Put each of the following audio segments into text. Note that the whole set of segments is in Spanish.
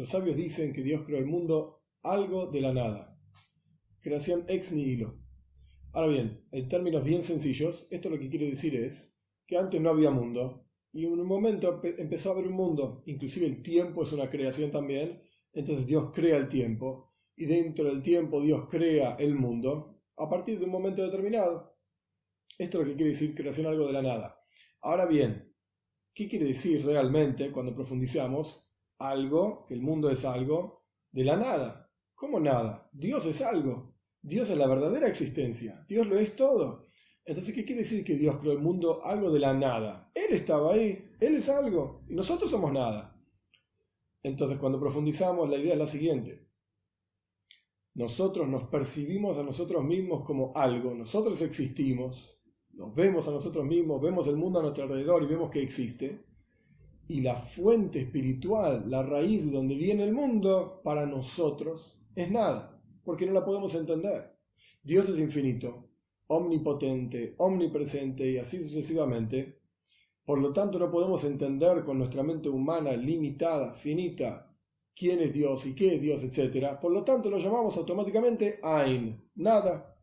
Nuestros sabios dicen que Dios creó el mundo algo de la nada. Creación ex nihilo. Ahora bien, en términos bien sencillos, esto lo que quiere decir es que antes no había mundo y en un momento empezó a haber un mundo, inclusive el tiempo es una creación también, entonces Dios crea el tiempo y dentro del tiempo Dios crea el mundo a partir de un momento determinado. Esto es lo que quiere decir creación algo de la nada. Ahora bien, ¿qué quiere decir realmente cuando profundizamos algo, que el mundo es algo, de la nada? ¿Cómo nada? Dios es algo. Dios es la verdadera existencia. Dios lo es todo. Entonces, ¿qué quiere decir que Dios creó el mundo algo de la nada? Él estaba ahí, Él es algo, y nosotros somos nada. Entonces, cuando profundizamos, la idea es la siguiente. Nosotros nos percibimos a nosotros mismos como algo, nosotros existimos, nos vemos a nosotros mismos, vemos el mundo a nuestro alrededor y vemos que existe. Y la fuente espiritual, la raíz de donde viene el mundo, para nosotros es nada, porque no la podemos entender. Dios es infinito, omnipotente, omnipresente y así sucesivamente. Por lo tanto, no podemos entender con nuestra mente humana limitada, finita, quién es Dios y qué es Dios, etc. Por lo tanto, lo llamamos automáticamente Ein, nada.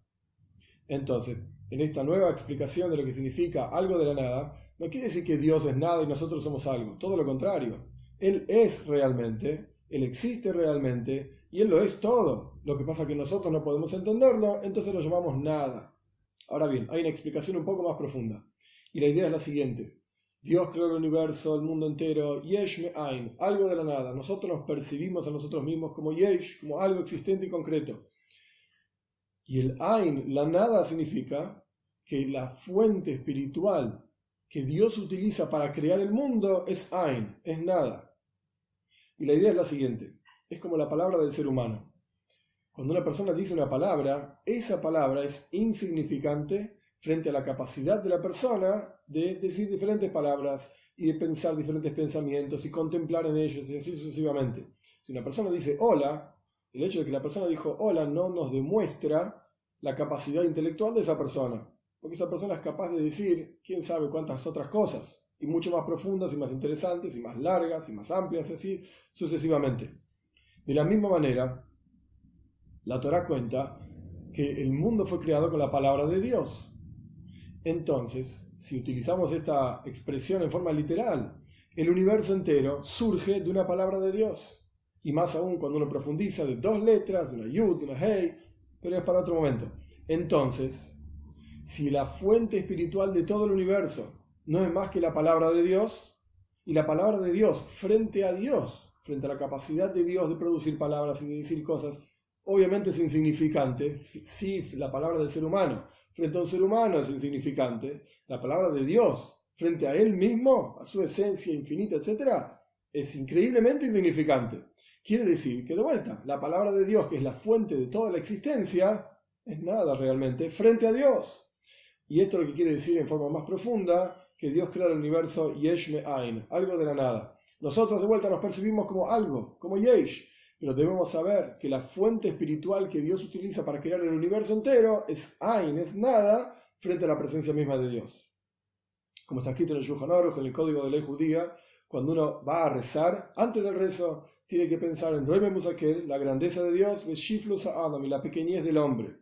Entonces, en esta nueva explicación de lo que significa algo de la nada, no quiere decir que Dios es nada y nosotros somos algo, todo lo contrario. Él es realmente, Él existe realmente y Él lo es todo. Lo que pasa es que nosotros no podemos entenderlo, entonces lo llamamos nada. Ahora bien, hay una explicación un poco más profunda. Y la idea es la siguiente. Dios creó el universo, el mundo entero, Yesh Me'ain, algo de la nada. Nosotros nos percibimos a nosotros mismos como Yesh, como algo existente y concreto. Y el Ain, la nada, significa que la fuente espiritual que Dios utiliza para crear el mundo es Ain, es nada. Y la idea es la siguiente, es como la palabra del ser humano. Cuando una persona dice una palabra, esa palabra es insignificante frente a la capacidad de la persona de decir diferentes palabras y de pensar diferentes pensamientos y contemplar en ellos y así sucesivamente. Si una persona dice hola, el hecho de que la persona dijo hola no nos demuestra la capacidad intelectual de esa persona, porque esa persona es capaz de decir quién sabe cuántas otras cosas, y mucho más profundas y más interesantes y más largas y más amplias, así sucesivamente. De la misma manera, la Torah cuenta que el mundo fue creado con la palabra de Dios. Entonces, si utilizamos esta expresión en forma literal, el universo entero surge de una palabra de Dios y más aún cuando uno profundiza de dos letras, de una yud, de una hey, pero es para otro momento. Entonces, si la fuente espiritual de todo el universo no es más que la palabra de Dios, y la palabra de Dios frente a Dios, frente a la capacidad de Dios de producir palabras y de decir cosas, obviamente es insignificante. Si la palabra del ser humano frente a un ser humano es insignificante, la palabra de Dios frente a él mismo, a su esencia infinita, etc., es increíblemente insignificante. Quiere decir que de vuelta, la palabra de Dios, que es la fuente de toda la existencia, es nada realmente frente a Dios. Y esto es lo que quiere decir en forma más profunda que Dios crea el universo Yesh Me'ain, algo de la nada. Nosotros de vuelta nos percibimos como algo, como Yesh, pero debemos saber que la fuente espiritual que Dios utiliza para crear el universo entero es Ain, es nada, frente a la presencia misma de Dios. Como está escrito en el Aruch, en el código de ley judía, cuando uno va a rezar, antes del rezo, tiene que pensar en la grandeza de Dios, y la pequeñez del hombre.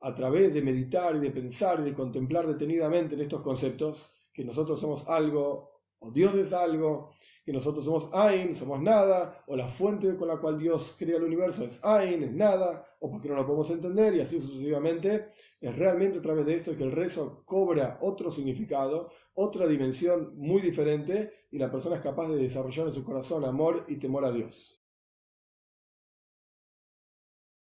A través de meditar y de pensar y de contemplar detenidamente en estos conceptos, que nosotros somos algo, o Dios es algo, que nosotros somos Ain, somos nada, o la fuente con la cual Dios crea el universo es Ain, es nada, o porque no lo podemos entender, y así sucesivamente, es realmente a través de esto que el rezo cobra otro significado, otra dimensión muy diferente, y la persona es capaz de desarrollar en su corazón amor y temor a Dios.